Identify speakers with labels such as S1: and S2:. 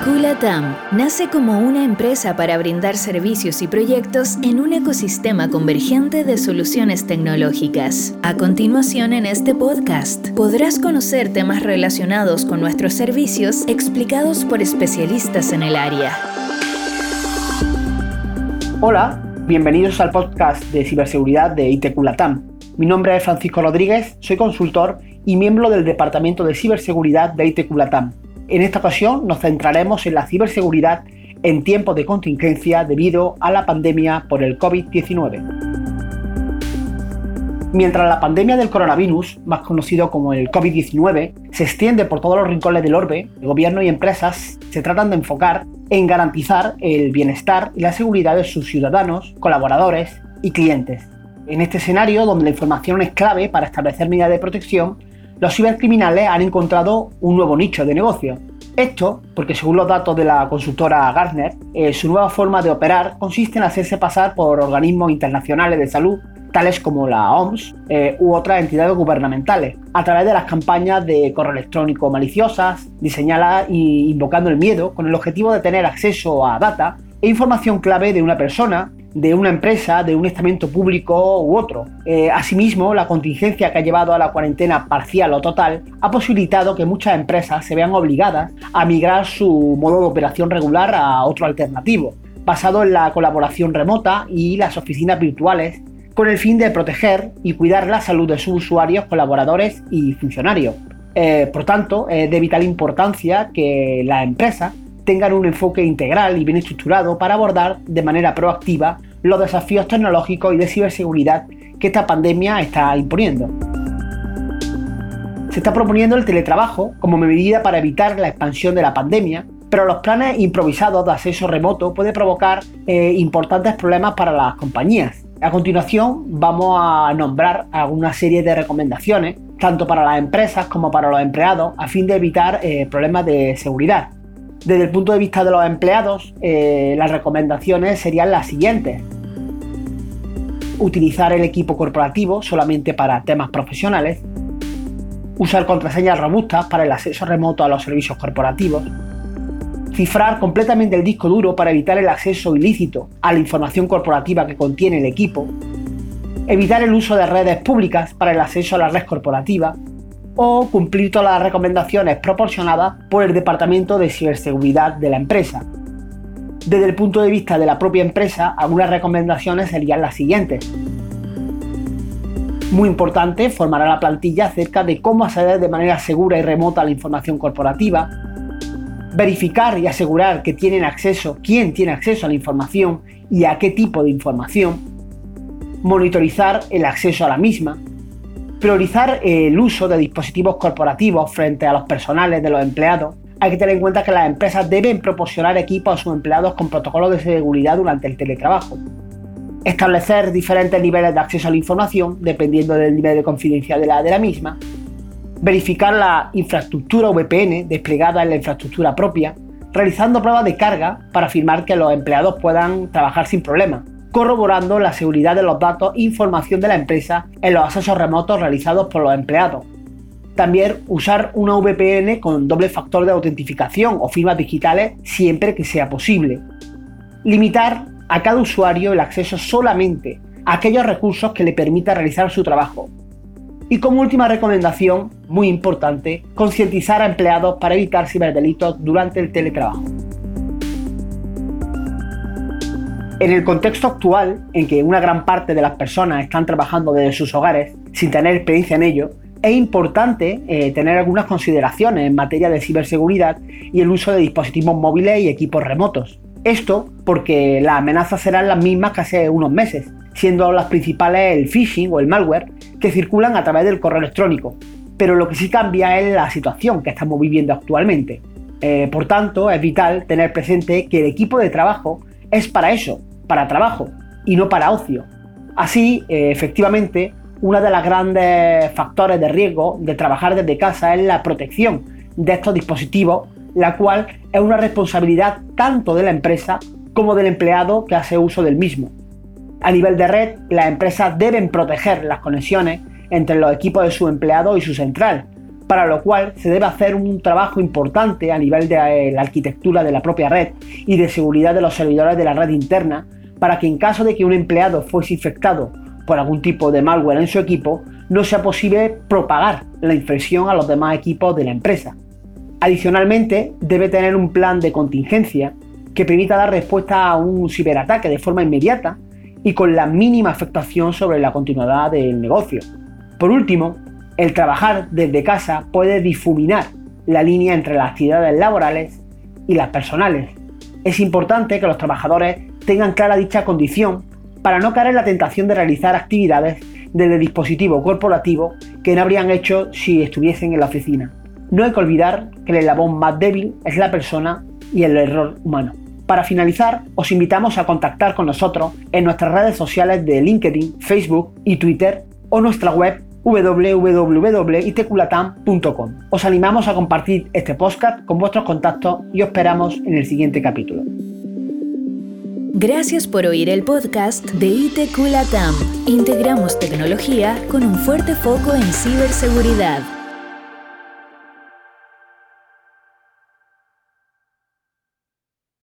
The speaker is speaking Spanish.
S1: Iteculatam nace como una empresa para brindar servicios y proyectos en un ecosistema convergente de soluciones tecnológicas. A continuación en este podcast podrás conocer temas relacionados con nuestros servicios explicados por especialistas en el área.
S2: Hola, bienvenidos al podcast de ciberseguridad de Iteculatam. Mi nombre es Francisco Rodríguez, soy consultor y miembro del Departamento de Ciberseguridad de Iteculatam. En esta ocasión nos centraremos en la ciberseguridad en tiempos de contingencia debido a la pandemia por el COVID-19. Mientras la pandemia del coronavirus, más conocido como el COVID-19, se extiende por todos los rincones del orbe, el gobierno y empresas se tratan de enfocar en garantizar el bienestar y la seguridad de sus ciudadanos, colaboradores y clientes. En este escenario, donde la información es clave para establecer medidas de protección, los cibercriminales han encontrado un nuevo nicho de negocio. Esto porque según los datos de la consultora Gartner, eh, su nueva forma de operar consiste en hacerse pasar por organismos internacionales de salud, tales como la OMS eh, u otras entidades gubernamentales, a través de las campañas de correo electrónico maliciosas, diseñadas e invocando el miedo con el objetivo de tener acceso a data e información clave de una persona de una empresa, de un estamento público u otro. Eh, asimismo, la contingencia que ha llevado a la cuarentena parcial o total ha posibilitado que muchas empresas se vean obligadas a migrar su modo de operación regular a otro alternativo, basado en la colaboración remota y las oficinas virtuales, con el fin de proteger y cuidar la salud de sus usuarios, colaboradores y funcionarios. Eh, por tanto, es de vital importancia que las empresas tengan un enfoque integral y bien estructurado para abordar de manera proactiva los desafíos tecnológicos y de ciberseguridad que esta pandemia está imponiendo. Se está proponiendo el teletrabajo como medida para evitar la expansión de la pandemia, pero los planes improvisados de acceso remoto pueden provocar eh, importantes problemas para las compañías. A continuación vamos a nombrar alguna serie de recomendaciones, tanto para las empresas como para los empleados, a fin de evitar eh, problemas de seguridad. Desde el punto de vista de los empleados, eh, las recomendaciones serían las siguientes. Utilizar el equipo corporativo solamente para temas profesionales. Usar contraseñas robustas para el acceso remoto a los servicios corporativos. Cifrar completamente el disco duro para evitar el acceso ilícito a la información corporativa que contiene el equipo. Evitar el uso de redes públicas para el acceso a la red corporativa o cumplir todas las recomendaciones proporcionadas por el Departamento de Ciberseguridad de la empresa. Desde el punto de vista de la propia empresa, algunas recomendaciones serían las siguientes. Muy importante, formará la plantilla acerca de cómo acceder de manera segura y remota a la información corporativa, verificar y asegurar que acceso, quién tiene acceso a la información y a qué tipo de información, monitorizar el acceso a la misma, Priorizar el uso de dispositivos corporativos frente a los personales de los empleados. Hay que tener en cuenta que las empresas deben proporcionar equipos a sus empleados con protocolos de seguridad durante el teletrabajo. Establecer diferentes niveles de acceso a la información dependiendo del nivel de confidencialidad de la misma. Verificar la infraestructura VPN desplegada en la infraestructura propia, realizando pruebas de carga para afirmar que los empleados puedan trabajar sin problemas corroborando la seguridad de los datos e información de la empresa en los accesos remotos realizados por los empleados. También usar una VPN con doble factor de autentificación o firmas digitales siempre que sea posible. Limitar a cada usuario el acceso solamente a aquellos recursos que le permita realizar su trabajo. Y como última recomendación, muy importante, concientizar a empleados para evitar ciberdelitos durante el teletrabajo. En el contexto actual, en que una gran parte de las personas están trabajando desde sus hogares sin tener experiencia en ello, es importante eh, tener algunas consideraciones en materia de ciberseguridad y el uso de dispositivos móviles y equipos remotos. Esto porque las amenazas serán las mismas que hace unos meses, siendo las principales el phishing o el malware que circulan a través del correo electrónico. Pero lo que sí cambia es la situación que estamos viviendo actualmente. Eh, por tanto, es vital tener presente que el equipo de trabajo es para eso, para trabajo y no para ocio. Así, eh, efectivamente, uno de los grandes factores de riesgo de trabajar desde casa es la protección de estos dispositivos, la cual es una responsabilidad tanto de la empresa como del empleado que hace uso del mismo. A nivel de red, las empresas deben proteger las conexiones entre los equipos de su empleado y su central, para lo cual se debe hacer un trabajo importante a nivel de eh, la arquitectura de la propia red y de seguridad de los servidores de la red interna, para que en caso de que un empleado fuese infectado por algún tipo de malware en su equipo, no sea posible propagar la infección a los demás equipos de la empresa. Adicionalmente, debe tener un plan de contingencia que permita dar respuesta a un ciberataque de forma inmediata y con la mínima afectación sobre la continuidad del negocio. Por último, el trabajar desde casa puede difuminar la línea entre las actividades laborales y las personales. Es importante que los trabajadores tengan clara dicha condición para no caer en la tentación de realizar actividades desde dispositivo corporativo que no habrían hecho si estuviesen en la oficina. No hay que olvidar que el eslabón más débil es la persona y el error humano. Para finalizar, os invitamos a contactar con nosotros en nuestras redes sociales de LinkedIn, Facebook y Twitter o nuestra web www.iteculatam.com. Os animamos a compartir este podcast con vuestros contactos y os esperamos en el siguiente capítulo.
S1: Gracias por oír el podcast de IT Integramos tecnología con un fuerte foco en ciberseguridad.